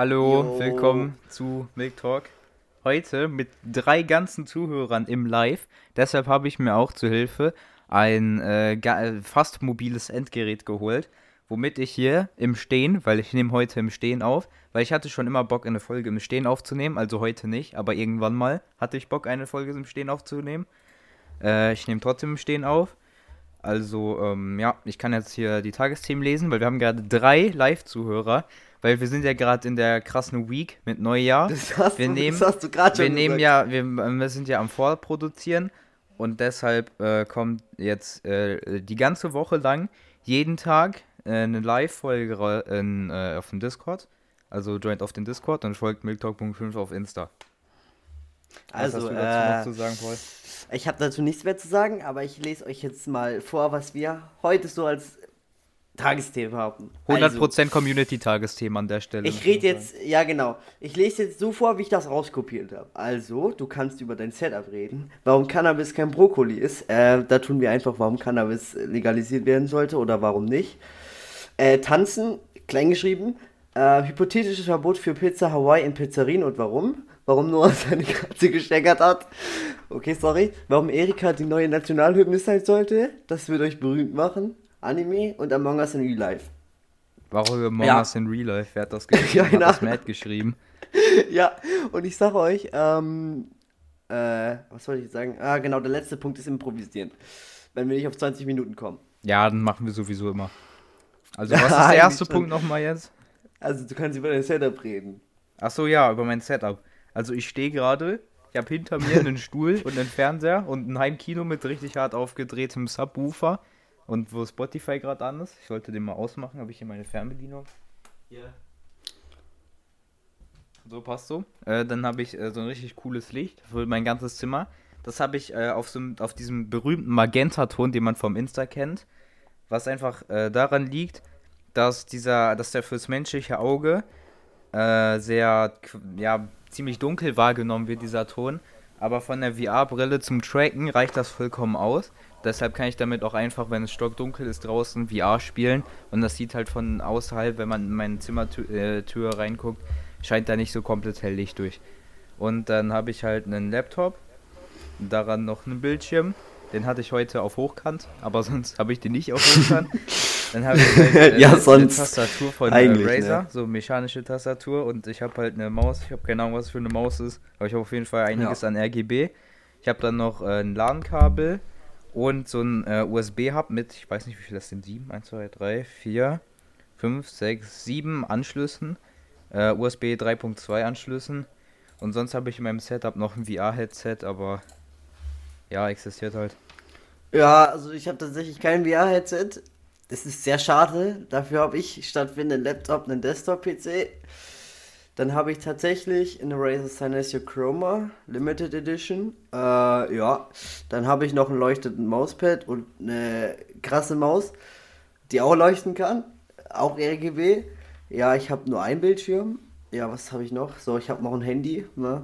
Hallo, Jo. willkommen zu Milk Talk. Heute mit drei ganzen Zuhörern im Live. Deshalb habe ich mir auch zu Hilfe ein äh, fast mobiles Endgerät geholt, womit ich hier im Stehen, weil ich nehme heute im Stehen auf, weil ich hatte schon immer Bock, eine Folge im Stehen aufzunehmen, also heute nicht, aber irgendwann mal hatte ich Bock, eine Folge im Stehen aufzunehmen. Äh, ich nehme trotzdem im Stehen auf. Also, ähm, ja, ich kann jetzt hier die Tagesthemen lesen, weil wir haben gerade drei Live-Zuhörer, weil wir sind ja gerade in der krassen Week mit Neujahr. Das hast, Wir du, nehmen- das hast du gerade schon Wir nehmen gesagt. ja, wir, wir sind ja am Vorproduzieren und deshalb äh, kommt jetzt äh, die ganze Woche lang jeden Tag äh, eine Live-Folge äh, auf dem Discord. Also joint auf den Discord und folgt milktalk.5 auf Insta. Was Also, hast du dazu noch äh, zu sagen, Paul? ich habe dazu nichts mehr zu sagen, aber ich lese euch jetzt mal vor, was wir heute so als Tagesthema haben. 100% Community-Tagesthema an der Stelle. Also, ich rede jetzt, ja genau, ich lese jetzt so vor, wie ich das rauskopiert habe. Also, du kannst über dein Setup reden. Warum Cannabis kein Brokkoli ist, äh, da tun wir einfach, warum Cannabis legalisiert werden sollte oder warum nicht. Äh, tanzen, kleingeschrieben. Äh, hypothetisches Verbot für Pizza Hawaii in Pizzerien und warum? Warum Noah seine Katze gesteckert hat. Okay, sorry. Warum Erika die neue Nationalhymne sein sollte. Das wird euch berühmt machen. Anime und Among Us in Real Life. Warum Among Ja. Us in Real Life? Wer hat das geschrieben? Ja, hat genau. das Matt geschrieben. ja, und ich sage euch, ähm, äh, was soll ich jetzt sagen? Ah, genau, der letzte Punkt ist improvisieren. Wenn wir nicht auf 20 Minuten kommen. Ja, dann machen wir sowieso immer. Also, was ist der erste. Punkt nochmal jetzt? Also, du kannst über dein Setup reden. Ach so, ja, über mein Setup. Also, ich stehe gerade, ich habe hinter mir einen Stuhl und einen Fernseher und ein Heimkino mit richtig hart aufgedrehtem Subwoofer. Und wo Spotify gerade an ist, ich sollte den mal ausmachen, habe ich hier meine Fernbedienung. Hier. So passt so. Äh, dann habe ich äh, so ein richtig cooles Licht für mein ganzes Zimmer. Das habe ich äh, auf, so, auf diesem berühmten Magenta-Ton, den man vom Insta kennt. Was einfach äh, daran liegt, dass dieser, dass der fürs menschliche Auge äh, sehr, ja, ziemlich dunkel wahrgenommen wird, dieser Ton. Aber von der VR-Brille zum Tracken reicht das vollkommen aus. Deshalb kann ich damit auch einfach, wenn es stockdunkel ist, draußen VR spielen. Und das sieht halt von außerhalb, wenn man in meine Zimmertür äh, Tür reinguckt, scheint da nicht so komplett hell Licht durch. Und dann habe ich halt einen Laptop, daran noch einen Bildschirm. Den hatte ich heute auf Hochkant, aber sonst habe ich den nicht auf Hochkant. Dann habe ich halt äh, Ja, eine Tastatur von äh, eigentlich, Razer, ne? so mechanische Tastatur und ich habe halt eine Maus. Ich habe keine Ahnung, was für eine Maus ist, aber ich habe auf jeden Fall einiges Ja. an RGB. Ich habe dann noch äh, ein LAN-Kabel und so ein äh, USB-Hub mit, ich weiß nicht, wie viel das sind, 7, 1, 2, 3, 4, 5, 6, 7 Anschlüssen, äh, USB 3.2 Anschlüssen und sonst habe ich in meinem Setup noch ein VR-Headset, aber ja, existiert halt. Ja, also ich habe tatsächlich kein VR-Headset. Das ist sehr schade. Dafür habe ich statt für einen Laptop einen Desktop-PC. Dann habe ich tatsächlich eine Razer Synesio Chroma Limited Edition. Äh, ja. Dann habe ich noch ein leuchtenden Mauspad und eine krasse Maus, die auch leuchten kann. Auch RGB. Ja, ich habe nur einen Bildschirm. Ja, was habe ich noch? So, ich habe noch ein Handy. Ne?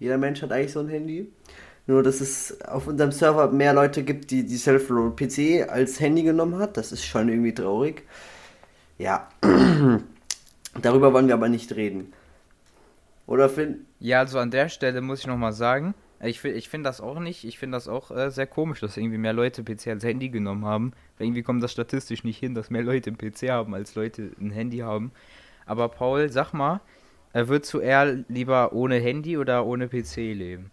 Jeder Mensch hat eigentlich so ein Handy. Nur, dass es auf unserem Server mehr Leute gibt, die die Self-Roll PC als Handy genommen hat. Das ist schon irgendwie traurig. Ja. Darüber wollen wir aber nicht reden. Oder Finn? Ja, also an der Stelle muss ich nochmal sagen, ich, ich finde das auch nicht, ich finde das auch äh, sehr komisch, dass irgendwie mehr Leute PC als Handy genommen haben. Weil irgendwie kommt das statistisch nicht hin, dass mehr Leute ein PC haben, als Leute ein Handy haben. Aber Paul, sag mal, äh, würdest du eher lieber ohne Handy oder ohne PC leben?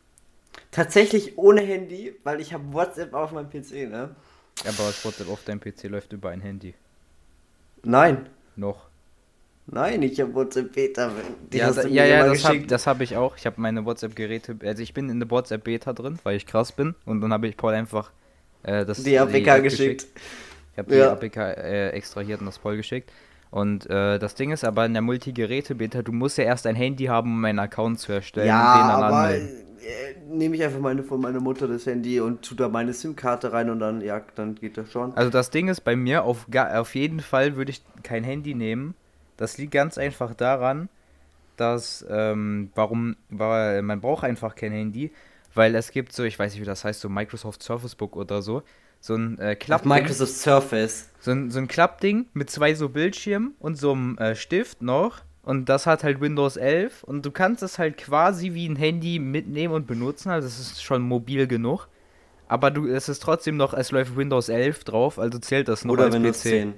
Tatsächlich ohne Handy, weil ich habe WhatsApp auf meinem PC, ne? Aber das WhatsApp auf deinem PC läuft über ein Handy. Nein. Noch. Nein, ich habe WhatsApp Beta. Die ja, da, ja, ja, das habe geschickt. hab ich auch. Ich habe meine WhatsApp-Geräte, also ich bin in der WhatsApp-Beta drin, weil ich krass bin. Und dann habe ich Paul einfach äh, das Die APK App geschickt. Ich habe die Ja. APK äh, extrahiert und das Paul geschickt. Und äh, das Ding ist aber in der Multigeräte-Beta, du musst ja erst ein Handy haben, um einen Account zu erstellen Ja, und den dann aber anmelden. äh, nehme ich einfach meine von meiner Mutter das Handy und tu da meine SIM-Karte rein und dann, ja, dann geht das schon. Also das Ding ist bei mir, auf, auf jeden Fall würde ich kein Handy nehmen. Das liegt ganz einfach daran, dass, ähm, warum, weil man braucht einfach kein Handy, weil es gibt so, ich weiß nicht, wie das heißt, so Microsoft Surface Book oder so, so ein äh, Klappding, Microsoft Surface. so ein, so ein Klappding mit zwei so Bildschirmen und so einem äh, Stift noch Und das hat halt Windows 11 und du kannst es halt quasi wie ein Handy mitnehmen und benutzen, also es ist schon mobil genug. Aber du, es ist trotzdem noch, es läuft Windows 11 drauf, also zählt das noch Oder als Windows PC. 10.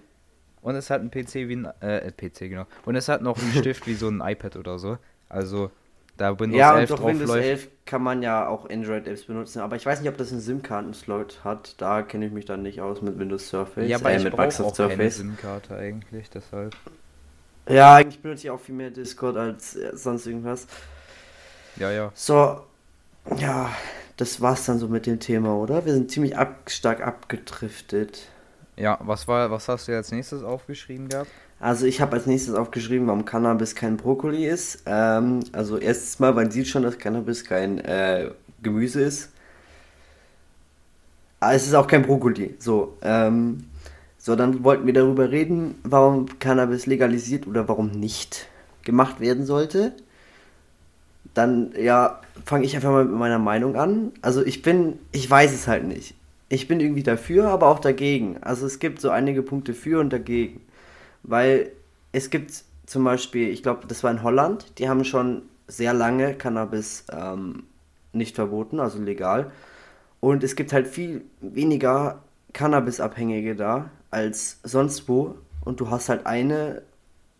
Und es hat einen PC wie ein, äh, PC, genau. Und es hat noch einen Stift wie so ein iPad oder so. Also, da Windows Ja, und 11 doch drauf Windows läuft. 11 kann man ja auch Android-Apps benutzen, aber ich weiß nicht, ob das einen SIM-Karten-Slot hat. Da kenne ich mich dann nicht aus mit Windows Surface. Ja, aber äh, ich mit Microsoft auch Surface. SIM-Karte eigentlich, deshalb. Ja, eigentlich benutze ich auch viel mehr Discord als äh, sonst irgendwas. Ja, ja. So, ja, das war's dann so mit dem Thema, oder? Wir sind ziemlich ab, stark abgedriftet. Ja, was war, was hast du als nächstes aufgeschrieben gehabt? Also ich habe als nächstes aufgeschrieben, warum Cannabis kein Brokkoli ist. Ähm, also erstens mal, man sieht schon, dass Cannabis kein äh, Gemüse ist. Aber es ist auch kein Brokkoli. So, ähm, so, dann wollten wir darüber reden, warum Cannabis legalisiert oder warum nicht gemacht werden sollte. Dann, ja, fange ich einfach mal mit meiner Meinung an. Also ich bin, ich weiß es halt nicht. Ich bin irgendwie dafür, aber auch dagegen. Also es gibt so einige Punkte für und dagegen. Weil es gibt zum Beispiel, ich glaube, das war in Holland, die haben schon sehr lange Cannabis ähm, nicht verboten, also legal. Und es gibt halt viel weniger Cannabis-Abhängige da als sonst wo. Und du hast halt eine,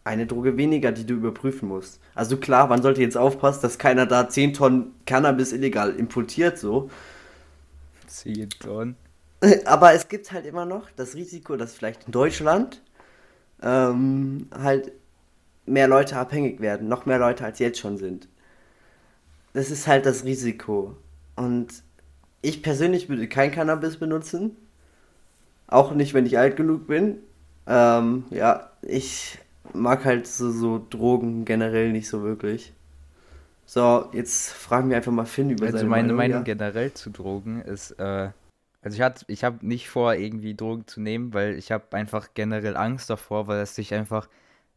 eine Droge weniger, die du überprüfen musst. Also klar, man sollte jetzt aufpassen, dass keiner da 10 Tonnen Cannabis illegal importiert, so. 10 Tonnen. Aber es gibt halt immer noch das Risiko, dass vielleicht in Deutschland ähm, halt mehr Leute abhängig werden, noch mehr Leute als jetzt schon sind. Das ist halt das Risiko. Und ich persönlich würde kein Cannabis benutzen. Auch nicht, wenn ich alt genug bin. Ähm, ja, ich mag halt so, so Drogen generell nicht so wirklich. So, jetzt fragen wir einfach mal Finn über Also seine meine Meinung. Meinung ja. generell zu Drogen ist, äh, also ich hatte, ich habe nicht vor, irgendwie Drogen zu nehmen, weil ich habe einfach generell Angst davor, weil es dich einfach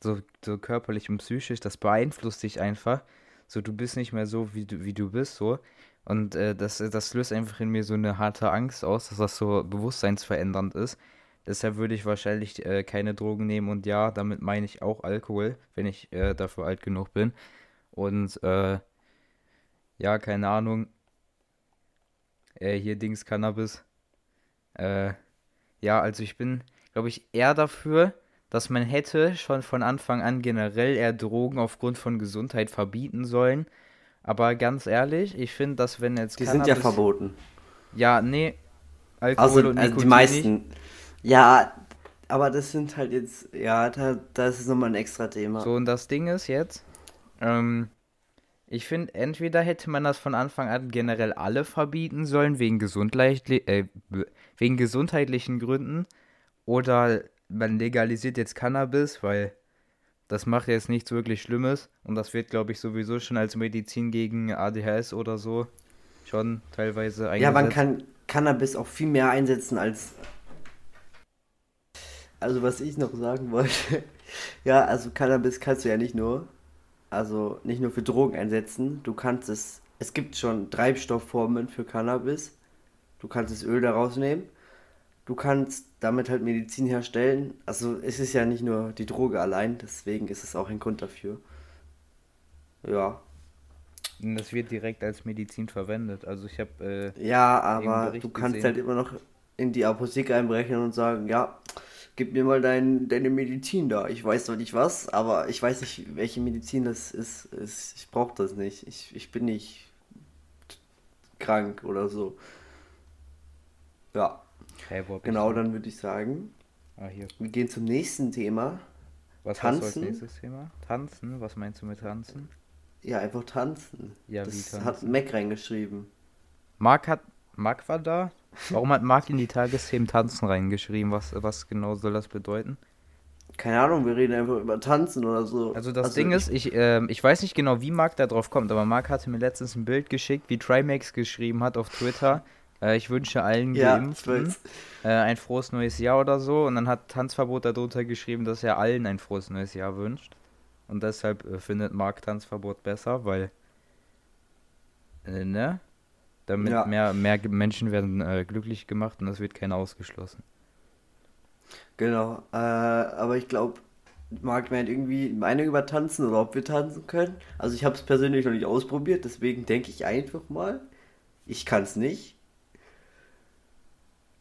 so, so körperlich und psychisch, das beeinflusst dich einfach. So, du bist nicht mehr so, wie du, wie du bist, so. Und äh, das, das löst einfach in mir so eine harte Angst aus, dass das so bewusstseinsverändernd ist. Deshalb würde ich wahrscheinlich äh, keine Drogen nehmen und ja, damit meine ich auch Alkohol, wenn ich äh, dafür alt genug bin. Und äh, ja, keine Ahnung. Äh, hier Dings Cannabis. Äh, ja, also ich bin, glaube ich, eher dafür, dass man hätte schon von Anfang an generell eher Drogen aufgrund von Gesundheit verbieten sollen. Aber ganz ehrlich, ich finde, dass wenn jetzt Die sind ja Cannabis- verboten. Ja, nee. Alkohol Also, und also die meisten. Ja, aber das sind halt jetzt, ja, da, das ist nochmal ein extra Thema. So, und das Ding ist jetzt, ähm, ich finde, entweder hätte man das von Anfang an generell alle verbieten sollen, wegen, gesundheitli äh, wegen gesundheitlichen Gründen, oder man legalisiert jetzt Cannabis, weil das macht jetzt nichts wirklich Schlimmes und das wird, glaube ich, sowieso schon als Medizin gegen ADHS oder so schon teilweise eingesetzt. ja, man kann Cannabis auch viel mehr einsetzen als. Also, was ich noch sagen wollte. Ja, also Cannabis kannst du ja nicht nur, also nicht nur für Drogen einsetzen. Du kannst es, es gibt schon Treibstoffformen für Cannabis. Du kannst das Öl daraus nehmen. Du kannst damit halt Medizin herstellen. Also es ist ja nicht nur die Droge allein, deswegen ist es auch ein Grund dafür. Ja. Und das wird direkt als Medizin verwendet. Also ich habe äh, Ja, aber du kannst gesehen. halt immer noch in die Apotheke einbrechen und sagen, ja, gib mir mal dein, deine Medizin da. Ich weiß doch nicht was, aber ich weiß nicht, welche Medizin das ist. ich brauche das nicht. Ich, ich bin nicht krank oder so. Ja, hey, genau, dann würde ich sagen, Ah, wir gehen zum nächsten Thema. Was hast du als Tanzen? nächstes Thema? Tanzen? Was meinst du mit Tanzen? Ja, einfach tanzen. Ja, wie das tanzen? hat Mac reingeschrieben. Marc hat. Marc war da? Warum hat Marc in die Tagesthemen Tanzen reingeschrieben? Was, was genau soll das bedeuten? Keine Ahnung, wir reden einfach über Tanzen oder so. Also das Ding ist, ich, ähm, ich weiß nicht genau, wie Marc da drauf kommt, aber Marc hatte mir letztens ein Bild geschickt, wie Trimax geschrieben hat auf Twitter. Äh, ich wünsche allen ja, Geimpften äh, ein frohes neues Jahr oder so. Und dann hat Tanzverbot darunter geschrieben, dass er allen ein frohes neues Jahr wünscht. Und deshalb äh, findet Marc Tanzverbot besser, weil. Äh, ne? Damit Ja. mehr, mehr Menschen werden äh, glücklich gemacht und es wird keiner ausgeschlossen. Genau, äh, aber ich glaube, mag halt irgendwie meine übertanzen oder ob wir tanzen können. Also ich habe es persönlich noch nicht ausprobiert, deswegen denke ich einfach mal, ich kann es nicht.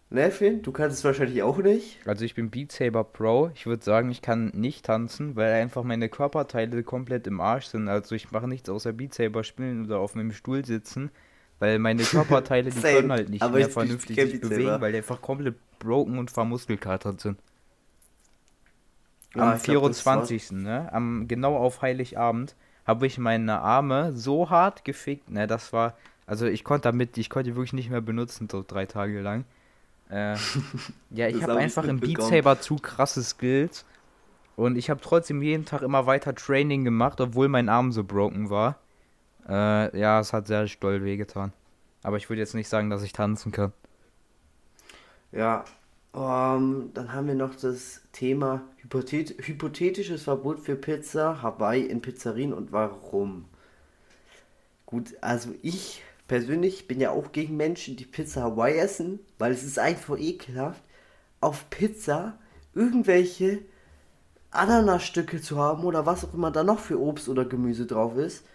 Ne, Finn, du kannst es wahrscheinlich auch nicht. Also ich bin Beat Saber Pro. Ich würde sagen, ich kann nicht tanzen, weil einfach meine Körperteile komplett im Arsch sind. Also ich mache nichts außer Beat Saber spielen oder auf meinem Stuhl sitzen, weil meine Körperteile, die können halt nicht Aber mehr ich- vernünftig ich sich bewegen, Saber. weil die einfach komplett broken und vermuskelkatert sind. Ja, Am ich glaub, das war- 24. Ne? Am, genau auf Heiligabend habe ich meine Arme so hart gefickt, ne, das war, also ich konnte damit, ich konnte die wirklich nicht mehr benutzen, so drei Tage lang. Äh, ja, ich habe hab ich einfach im Beat. Saber zu krasse Skills und ich habe trotzdem jeden Tag immer weiter Training gemacht, obwohl mein Arm so broken war. Äh, ja, es hat sehr doll wehgetan. Aber ich würde jetzt nicht sagen, dass ich tanzen kann. Ja, ähm, dann haben wir noch das Thema Hypothet hypothetisches Verbot für Pizza, Hawaii in Pizzerien und warum. Gut, also ich persönlich bin ja auch gegen Menschen, die Pizza Hawaii essen, weil es ist einfach ekelhaft, auf Pizza irgendwelche Ananasstücke zu haben oder was auch immer da noch für Obst oder Gemüse drauf ist.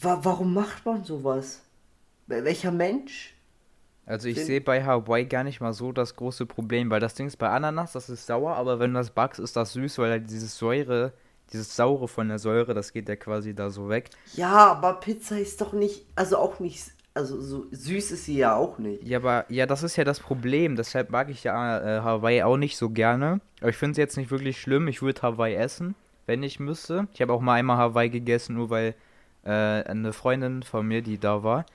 Wa warum macht man sowas? Wel- Welcher Mensch? Also ich sehe bei Hawaii gar nicht mal so das große Problem, weil das Ding ist bei Ananas, das ist sauer, aber wenn du das backst, ist das süß, weil halt dieses Säure, dieses Saure von der Säure, das geht ja quasi da so weg. Ja, aber Pizza ist doch nicht, also auch nicht, also so süß ist sie ja auch nicht. Ja, aber ja, das ist ja das Problem, deshalb mag ich ja äh, Hawaii auch nicht so gerne. Aber ich finde es jetzt nicht wirklich schlimm, ich würde Hawaii essen, wenn ich müsste. Ich habe auch mal einmal Hawaii gegessen, nur weil äh, eine Freundin von mir, die da war,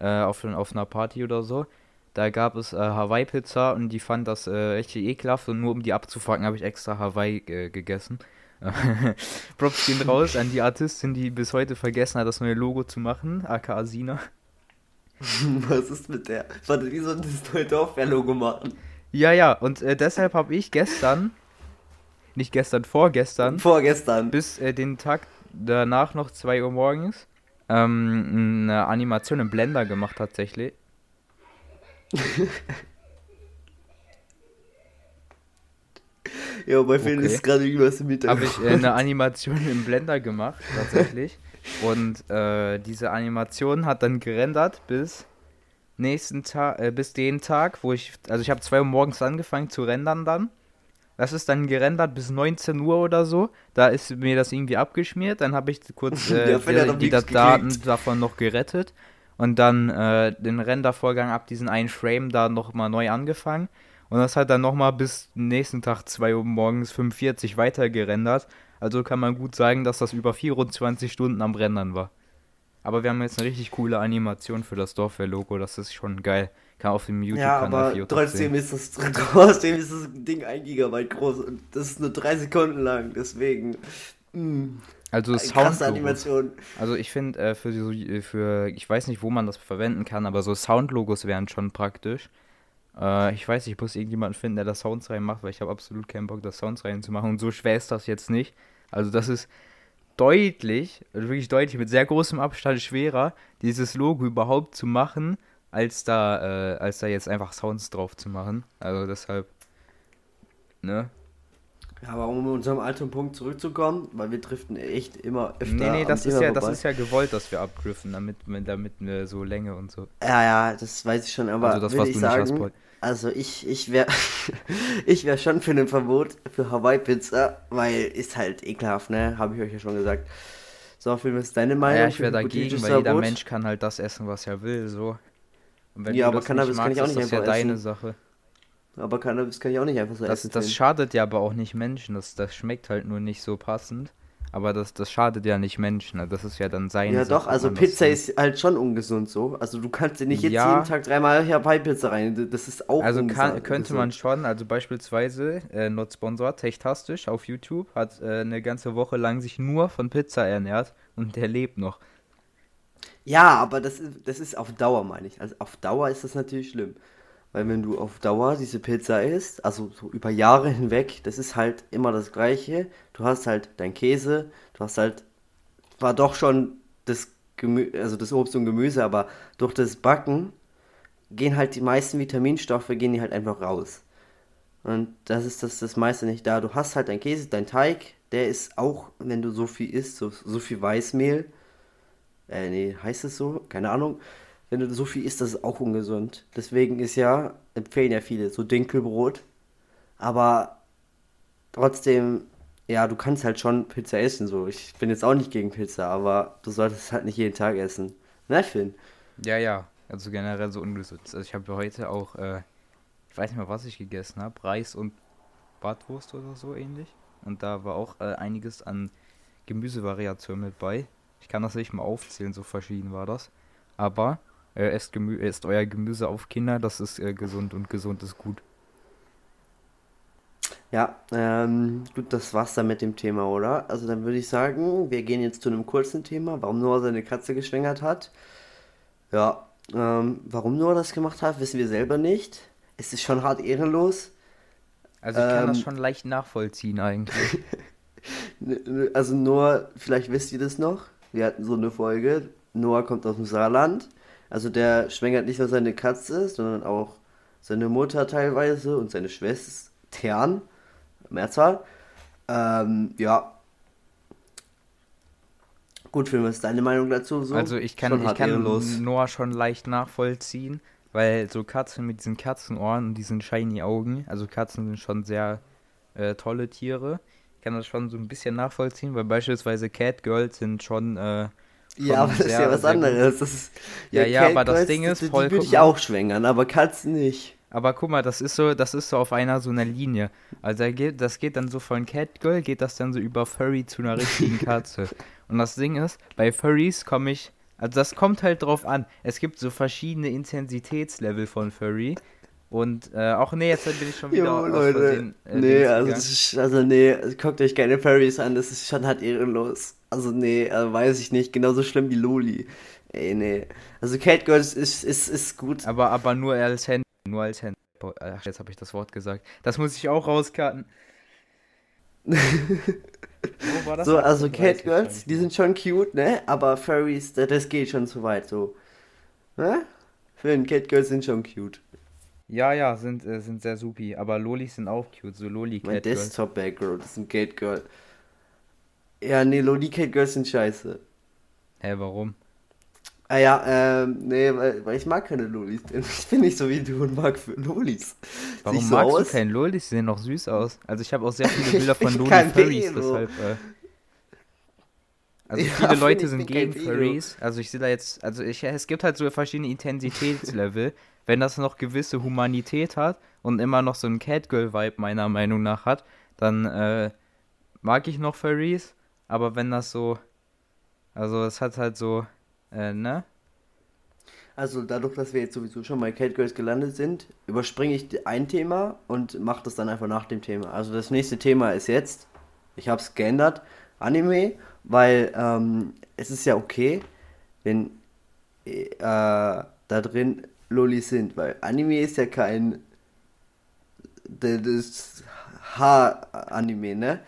äh, auf, auf einer Party oder so, da gab es äh, Hawaii-Pizza und die fand das äh, richtig ekelhaft und nur um die abzufacken, habe ich extra Hawaii äh, gegessen. Props gehen raus an die Artistin, die bis heute vergessen hat, das neue Logo zu machen, aka Sina. Was ist mit der? Warte, wie soll das neue Dorfwehr-Logo machen? Ja, ja, und äh, deshalb habe ich gestern, nicht gestern, vorgestern, Vorgestern. bis äh, den Tag danach noch 2 Uhr morgens, ähm, eine Animation im Blender gemacht tatsächlich. Ja, bei Finn Okay. ist gerade irgendwas im Habe ich äh, eine Animation im Blender gemacht, tatsächlich. Und äh, diese Animation hat dann gerendert bis nächsten Tag, äh, bis den Tag, wo ich, also ich habe 2 Uhr morgens angefangen zu rendern dann. Das ist dann gerendert bis 19 Uhr oder so. Da ist mir das irgendwie abgeschmiert. Dann habe ich kurz äh, Ja, die, Daten geklickt. davon noch gerettet. Und dann äh, den Rendervorgang ab diesen einen Frame da nochmal neu angefangen. Und das hat dann nochmal bis nächsten Tag 2 Uhr morgens 45 weiter gerendert. Also kann man gut sagen, dass das über 24 Stunden am Rendern war. Aber wir haben jetzt eine richtig coole Animation für das Dorfwehr-Logo. Das ist schon geil. Kann auf dem Ja, YouTube-Kanal aber für YouTube trotzdem ist das trotzdem ist das Ding ein Gigabyte groß und das ist nur drei Sekunden lang, deswegen. Mm, Also krasse Sound Animation. Also ich finde, äh, für, so, äh, für, ich weiß nicht, wo man das verwenden kann, aber so Soundlogos wären schon praktisch. Äh, ich weiß, ich muss irgendjemanden finden, der da Sounds reinmacht, weil ich habe absolut keinen Bock, da Sounds reinzumachen. Und so schwer ist das jetzt nicht. Also das ist deutlich, wirklich deutlich, mit sehr großem Abstand schwerer, dieses Logo überhaupt zu machen, als da, äh, als da jetzt einfach Sounds drauf zu machen. Also deshalb, ne? Ja, aber um unserem alten Punkt zurückzukommen, weil wir driften echt immer öfter. Nee, nee, das ist ja, das ist ja gewollt, dass wir abdriften, damit, damit wir so Länge und so. Ja, ja, das weiß ich schon, aber Also das, was ich sagen, hast, also ich, ich wäre ich wär schon für ein Verbot für Hawaii-Pizza, weil ist halt ekelhaft, ne? Habe ich euch ja schon gesagt. So, Film ist deine Meinung. Ja, ich wäre dagegen, weil jeder Verbot? Mensch kann halt das essen, was er will, so. Ja, aber das Cannabis nicht kann ich magst, auch ist nicht das ja einfach deine essen. Sache. Aber Cannabis kann ich auch nicht einfach so Das, essen. das schadet ja aber auch nicht Menschen, das, das schmeckt halt nur nicht so passend. Aber das, das schadet ja nicht Menschen, das ist ja dann seine Ja, Sache, doch, also das Pizza ist halt schon ungesund so. Also du kannst dir nicht jetzt Ja. jeden Tag dreimal Hawaii-Pizza rein. Das ist auch Also kann, könnte man schon, also beispielsweise, äh, not sponsor, Techtastisch auf YouTube hat äh, eine ganze Woche lang sich nur von Pizza ernährt und der lebt noch. Ja, aber das ist, das ist auf Dauer, meine ich. Also auf Dauer ist das natürlich schlimm. Weil wenn du auf Dauer diese Pizza isst, also so über Jahre hinweg, das ist halt immer das Gleiche. Du hast halt dein Käse, du hast halt, war doch schon das Gemü also das Obst und Gemüse, aber durch das Backen gehen halt die meisten Vitaminstoffe, gehen die halt einfach raus. Und das ist das, das meiste nicht da. Du hast halt dein Käse, dein Teig, der ist auch, wenn du so viel isst, so, so viel Weißmehl. Äh, nee, heißt es so? Keine Ahnung. Wenn du so viel isst, das ist auch ungesund. Deswegen ist ja, empfehlen ja viele, so Dinkelbrot. Aber trotzdem, ja, du kannst halt schon Pizza essen, so. Ich bin jetzt auch nicht gegen Pizza, aber du solltest es halt nicht jeden Tag essen. Ne, Finn? Ja, ja. Also generell so ungesund. Also ich habe heute auch, äh, ich weiß nicht mehr, was ich gegessen habe, Reis und Bratwurst oder so ähnlich. Und da war auch äh, einiges an Gemüsevariationen mit bei. Ich kann das nicht mal aufzählen, so verschieden war das. Aber äh, esst, Gemü esst euer Gemüse auf Kinder, das ist äh, gesund und gesund ist gut. Ja, ähm, gut, das war's dann mit dem Thema, oder? Also dann würde ich sagen, wir gehen jetzt zu einem kurzen Thema, warum Noah seine Katze geschwängert hat. Ja, ähm, warum Noah das gemacht hat, wissen wir selber nicht. Es ist schon hart ehrenlos. Also ich kann das ähm, schon leicht nachvollziehen eigentlich. also Noah, vielleicht wisst ihr das noch, wir hatten so eine Folge, Noah kommt aus dem Saarland, also der schwängert nicht nur seine Katze, sondern auch seine Mutter teilweise und seine Schwestern, Mehrzahl. Ähm, ja. Gut, Film, was ist deine Meinung dazu? So? Also ich kann, ich kann Noah schon leicht nachvollziehen, weil so Katzen mit diesen Katzenohren und diesen shiny Augen, also Katzen sind schon sehr äh, tolle Tiere. Ich kann das schon so ein bisschen nachvollziehen, weil beispielsweise Catgirls sind schon äh, ja, aber das ist ja was anderes. Ist, ja, ja, ja aber das Ding ist voll. Die würde ich auch schwängern, aber Katzen nicht. Aber guck mal, das ist so, das ist so auf einer so einer Linie. Also da geht, das geht dann so von Catgirl, geht das dann so über Furry zu einer richtigen Katze. Und das Ding ist, bei Furries komme ich, also das kommt halt drauf an. Es gibt so verschiedene Intensitätslevel von Furry. Und äh, auch nee, jetzt bin ich schon wieder jo, Leute. Versehen, äh, nee, also, ist, also nee, guckt euch keine Furries an, das ist schon halt ehrenlos. Also nee, also weiß ich nicht, genauso schlimm wie Loli. Ey, nee. Also Catgirl ist, ist, ist, ist gut. Aber, aber nur als Handy, nur als Handy. Ach, jetzt habe ich das Wort gesagt. Das muss ich auch rauskarten. so, also Catgirls, die sind schon cute, ne? Aber Furries, das, das geht schon zu weit, so. Ne? Für den Catgirls sind schon cute. Ja, ja, sind, äh, sind sehr supi. Aber Lolis sind auch cute, so Loli Catgirls. Mein Desktop-Background ist ein Catgirl. Ja, nee, Loli Catgirls sind scheiße. Hä, warum? Ah ja, ähm, nee, weil, weil ich mag keine Lolis. Ich bin nicht so wie du und mag für Lolis. Warum so magst aus? du keine Lolis? Die sehen noch süß aus. Also ich habe auch sehr viele Bilder von Loli Furries, deshalb. Äh, also ja, viele Leute sind gegen Furries. Also ich sehe da jetzt, also ich, es gibt halt so verschiedene Intensitätslevel. Wenn das noch gewisse Humanität hat und immer noch so einen Catgirl-Vibe meiner Meinung nach hat, dann äh, mag ich noch Furries. Aber wenn das so, also es hat halt so äh, ne? Also dadurch, dass wir jetzt sowieso schon bei Cat Girls gelandet sind, überspringe ich ein Thema und mache das dann einfach nach dem Thema. Also das nächste Thema ist jetzt, ich habe es geändert, Anime, weil ähm, es ist ja okay, wenn äh, da drin Lolis sind, weil Anime ist ja kein das Haar-Anime, ne?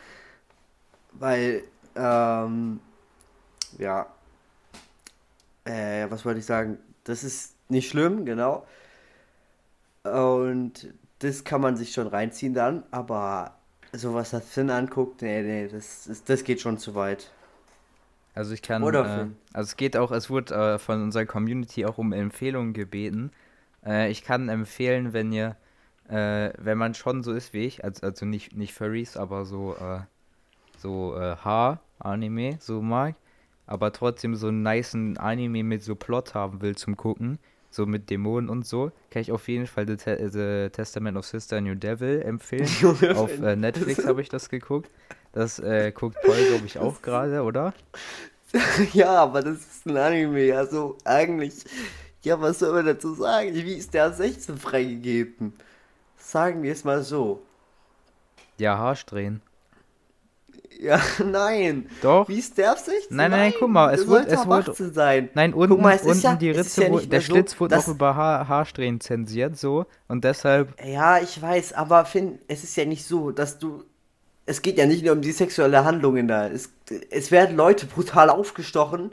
Weil, ähm, ja, äh, was wollte ich sagen? Das ist nicht schlimm, genau. Und das kann man sich schon reinziehen dann, aber so was das Finn anguckt, nee, nee, das, ist, das geht schon zu weit. Also ich kann, Oder äh, also es geht auch, es wurde äh, von unserer Community auch um Empfehlungen gebeten. Äh, ich kann empfehlen, wenn ihr, äh, wenn man schon so ist wie ich, also, also nicht, nicht Furries, aber so, äh, so äh, Haar-Anime so mag, aber trotzdem so einen niceen Anime mit so Plot haben will zum Gucken, so mit Dämonen und so, kann ich auf jeden Fall The, Te The Testament of Sister New Devil empfehlen. auf Netflix habe ich das geguckt. Das äh, guckt Paul, glaube ich, auch gerade, oder? ja, aber das ist ein Anime, also eigentlich. Ja, was soll man dazu sagen? Wie ist der 16 freigegeben? Sagen wir es mal so. Ja, Haarsträhnen. Ja, nein. Doch. Wie ist der Absicht? Nein, nein, nein, guck mal, es wird, es wird sein. Nein, unten, guck mal, unten ja, die Ritze, ja der Schlitz so, wurde auch über Haar, Haarsträhnen zensiert, so und deshalb. Ja, ich weiß, aber Finn, es ist ja nicht so, dass du. Es geht ja nicht nur um die sexuelle Handlungen da. Es, es werden Leute brutal aufgestochen.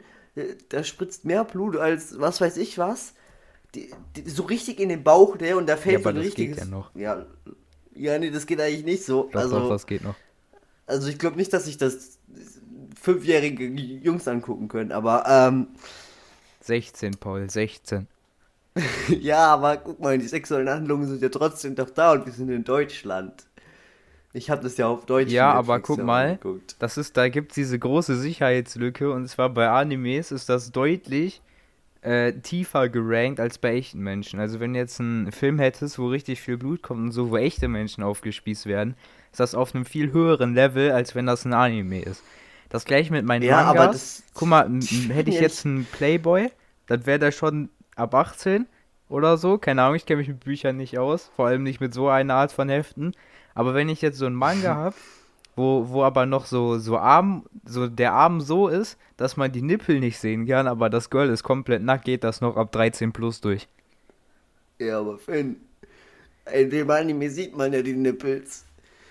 Da spritzt mehr Blut als was weiß ich was. Die, die, so richtig in den Bauch, der und da fällt ja, so ein richtiges. Geht ja, noch. ja, Ja, nee, das geht eigentlich nicht so. Doch, also, doch, das geht noch. also ich glaube nicht, dass sich das fünfjährige Jungs angucken können, aber ähm, 16, Paul, 16. ja, aber guck mal, die sexuellen Handlungen sind ja trotzdem doch da und wir sind in Deutschland. Ich habe das ja auf Deutsch. Ja, aber guck mal, geguckt. das ist, da gibt es diese große Sicherheitslücke und zwar bei Animes ist das deutlich äh, tiefer gerankt als bei echten Menschen. Also wenn du jetzt einen Film hättest, wo richtig viel Blut kommt und so, wo echte Menschen aufgespießt werden, ist das auf einem viel höheren Level, als wenn das ein Anime ist. Das gleiche mit meinen Ja, Mangas. aber das. Guck mal, hätte ich jetzt einen Playboy, dann wäre der schon ab 18 oder so. Keine Ahnung, ich kenne mich mit Büchern nicht aus. Vor allem nicht mit so einer Art von Heften. Aber wenn ich jetzt so einen Manga habe, wo, wo aber noch so, so Arm, so der Arm so ist, dass man die Nippel nicht sehen kann, aber das Girl ist komplett nackt, geht das noch ab 13 plus durch. Ja, aber Finn. In dem Anime sieht man ja die Nippels.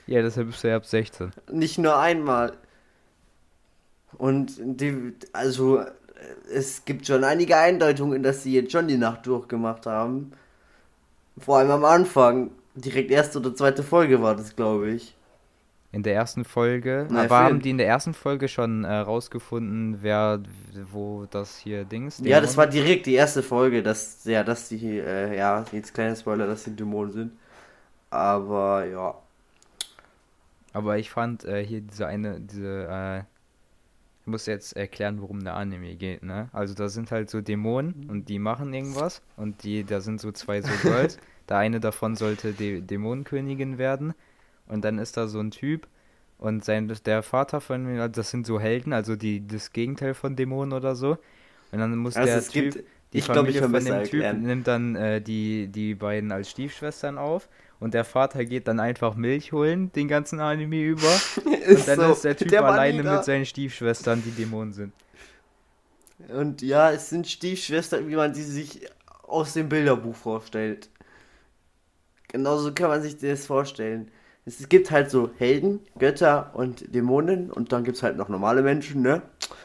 Ja, deshalb ist er ab 16. Nicht nur einmal. Und die, also, es gibt schon einige Eindeutungen, dass sie jetzt schon die Nacht durchgemacht haben. Vor allem am Anfang. Direkt erste oder zweite Folge war das, glaube ich. In der ersten Folge. Na, aber haben die in der ersten Folge schon äh, rausgefunden, wer, wo das hier Dings. Ja, das war direkt die erste Folge, dass, ja, dass die, äh, ja, jetzt kleine Spoiler, dass die Dämonen sind. Aber, ja. Aber ich fand äh, hier diese eine, diese, äh, ich muss jetzt erklären, worum der Anime geht, ne? Also da sind halt so Dämonen und die machen irgendwas und die, da sind so zwei so Girls. der eine davon sollte Dä Dämonenkönigin werden und dann ist da so ein Typ und sein, der Vater von mir, das sind so Helden, also die, das Gegenteil von Dämonen oder so. Und dann muss Also der es Typ, gibt, die ich glaube, ich von dem Typ erklären. nimmt dann äh, die, die beiden als Stiefschwestern auf und der Vater geht dann einfach Milch holen, den ganzen Anime über. Und dann so, ist der Typ der alleine mit seinen Stiefschwestern, die Dämonen sind. Und ja, es sind Stiefschwestern, wie man sie sich aus dem Bilderbuch vorstellt. Genauso kann man sich das vorstellen. Es gibt halt so Helden, Götter und Dämonen und dann gibt es halt noch normale Menschen, ne?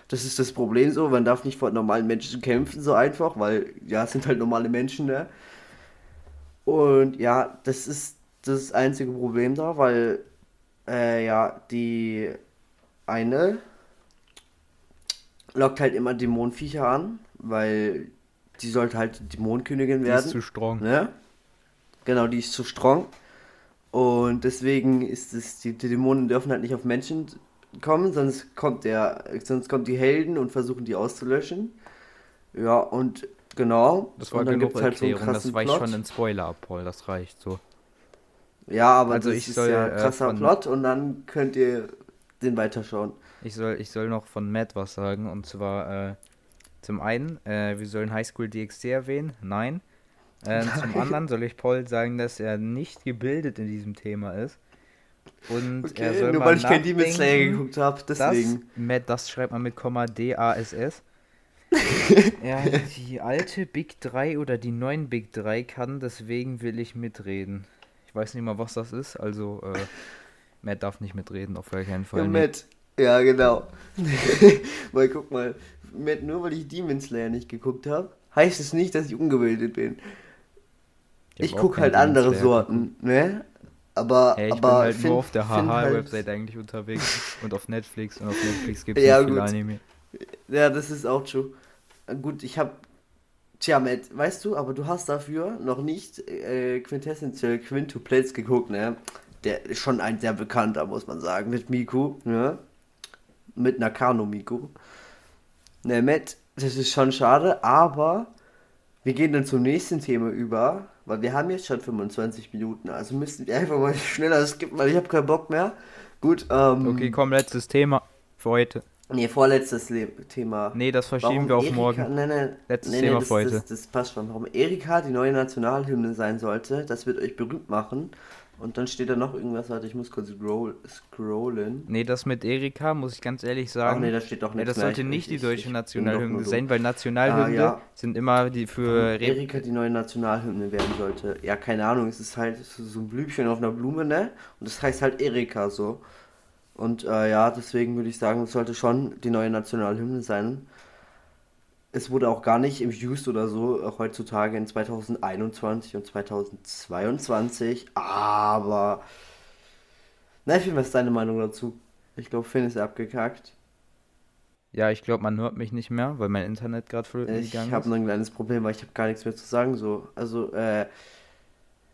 Das ist das Problem so, man darf nicht vor normalen Menschen kämpfen so einfach, weil ja, es sind halt normale Menschen, ne? Und ja, das ist das einzige Problem da, weil äh, ja, die eine lockt halt immer Dämonenviecher an, weil die sollte halt Dämonenkönigin Die werden. ist zu strong. Ne? Genau, die ist zu strong. Und deswegen ist es, die, die Dämonen dürfen halt nicht auf Menschen kommen, sonst kommt der, sonst kommt die Helden und versuchen die auszulöschen. Ja, und genau. Das war und dann genug gibt's halt so Erklärung, das krassen weicht schon in Spoiler ab, Paul, das reicht so. Ja, aber Also das ich ist soll, ja äh, krasser von- Plot und dann könnt ihr den weiterschauen. Ich soll, ich soll noch von Matt was sagen und zwar äh, zum einen, äh, wir sollen Highschool DxD erwähnen, nein. Äh, zum anderen soll ich Paul sagen, dass er nicht gebildet in diesem Thema ist. Und er soll nur mal weil ich kein Demon Slayer geguckt habe, Das, deswegen. Matt, das schreibt man mit Komma D-A-S-S. ja, die alte Big 3 oder die neuen Big 3 kann, deswegen will ich mitreden. Ich weiß nicht mal, was das ist, also äh, Matt darf nicht mitreden, auf gar keinen Fall. Ja, nicht. Matt. Ja, genau. weil guck mal, Matt, nur weil ich Demon Slayer nicht geguckt habe, heißt es nicht, dass ich ungebildet bin. Ich gucke halt andere Sorten, ne? Aber, Hey, ich aber bin halt find- nur auf der find halt- HH-Website eigentlich unterwegs und auf Netflix und auf Netflix gibt es Ja, viel gut. Anime. Ja, das ist auch true. Gut, ich habe Tja, Matt, weißt du, aber du hast dafür noch nicht äh, Quintessential Quintuplets geguckt, ne? Der ist schon ein sehr bekannter, muss man sagen, mit Miku, ne? Mit Nakano Miku. Ne, Matt, das ist schon schade, aber wir gehen dann zum nächsten Thema über, weil wir haben jetzt schon 25 Minuten, also müssen wir einfach mal schneller skippen, weil ich habe keinen Bock mehr. Gut, ähm. Okay, komm, letztes Thema für heute. Nee, vorletztes Le Thema. Nee, das verschieben Warum wir auf Erika- morgen. Nein, nein, Letztes nee, Thema das, für heute. Das, das passt schon. Warum Erika die neue Nationalhymne sein sollte, das wird euch berühmt machen. Und dann steht da noch irgendwas, warte, ich muss kurz scroll, scrollen. Nee, das mit Erika, muss ich ganz ehrlich Ach sagen. nee, da steht doch ja, nichts das mehr. sollte Ich- nicht die deutsche ich Nationalhymne sein, weil Nationalhymne Ah, ja. sind immer die für Re Erika die neue Nationalhymne werden sollte. Ja, keine Ahnung, es ist halt so ein Blümchen auf einer Blume, ne? Und das heißt halt Erika so. Und äh, ja, deswegen würde ich sagen, es sollte schon die neue Nationalhymne sein. Es wurde auch gar nicht im Used oder so äh, heutzutage in 2021 und 2022. Aber. Na, Finn, was ist deine Meinung dazu? Ich glaube, Finn ist abgekackt. Ja, ich glaube, man hört mich nicht mehr, weil mein Internet gerade flöten Ich gegangen habe ist. noch ein kleines Problem, weil ich habe gar nichts mehr zu sagen. So, also, äh,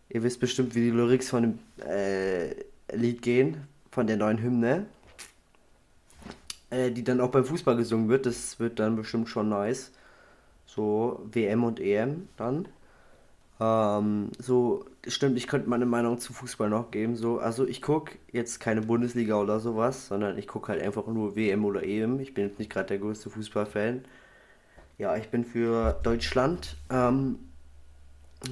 ihr wisst bestimmt, wie die Lyrics von dem äh, Lied gehen, von der neuen Hymne, äh, die dann auch beim Fußball gesungen wird. Das wird dann bestimmt schon nice. So, WM und EM dann. Ähm, so, stimmt, ich könnte meine Meinung zu Fußball noch geben. So, also ich gucke jetzt keine Bundesliga oder sowas, sondern ich gucke halt einfach nur WM oder EM. Ich bin jetzt nicht gerade der größte Fußballfan. Ja, ich bin für Deutschland. Ähm,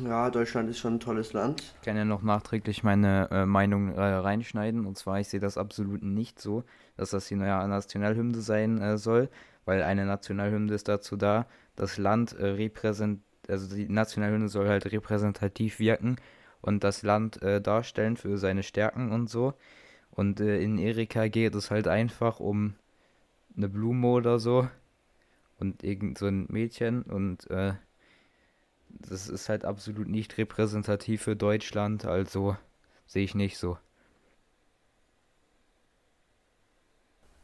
ja, Deutschland ist schon ein tolles Land. Ich kann ja noch nachträglich meine äh, Meinung äh, reinschneiden. Und zwar, ich sehe das absolut nicht so, dass das die neue Nationalhymne sein äh, soll, weil eine Nationalhymne ist dazu da, das Land äh, repräsent, also die Nationalhymne soll halt repräsentativ wirken und das Land äh, darstellen für seine Stärken und so. Und äh, in Erika geht es halt einfach um eine Blume oder so und irgend so ein Mädchen und äh, das ist halt absolut nicht repräsentativ für Deutschland, also sehe ich nicht so.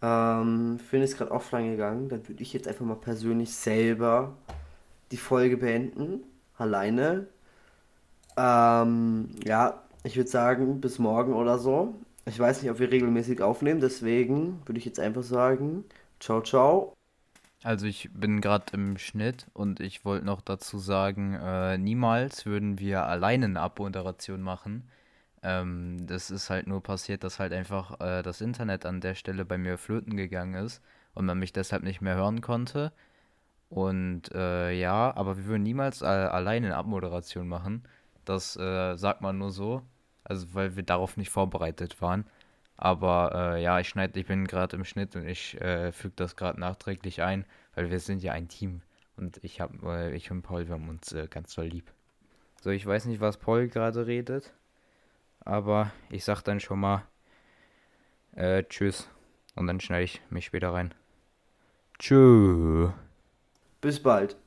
Ähm, Finn ist gerade offline gegangen. Dann würde ich jetzt einfach mal persönlich selber die Folge beenden. Alleine. Ähm, ja, ich würde sagen, bis morgen oder so. Ich weiß nicht, ob wir regelmäßig aufnehmen, deswegen würde ich jetzt einfach sagen, ciao, ciao. Also ich bin gerade im Schnitt und ich wollte noch dazu sagen, äh, niemals würden wir alleine eine Abmoderation machen. Ähm, das ist halt nur passiert, dass halt einfach äh, das Internet an der Stelle bei mir flöten gegangen ist und man mich deshalb nicht mehr hören konnte. Und äh, ja, aber wir würden niemals äh, alleine eine Abmoderation machen. Das äh, sagt man nur so, also weil wir darauf nicht vorbereitet waren. Aber äh, ja, ich schneide, ich bin gerade im Schnitt und ich äh, füge das gerade nachträglich ein, weil wir sind ja ein Team. Und ich habe, äh, ich und Paul, wir haben uns äh, ganz doll lieb. So, ich weiß nicht, was Paul gerade redet, aber ich sag dann schon mal äh, Tschüss. Und dann schneide ich mich später rein. Tschüss. Bis bald.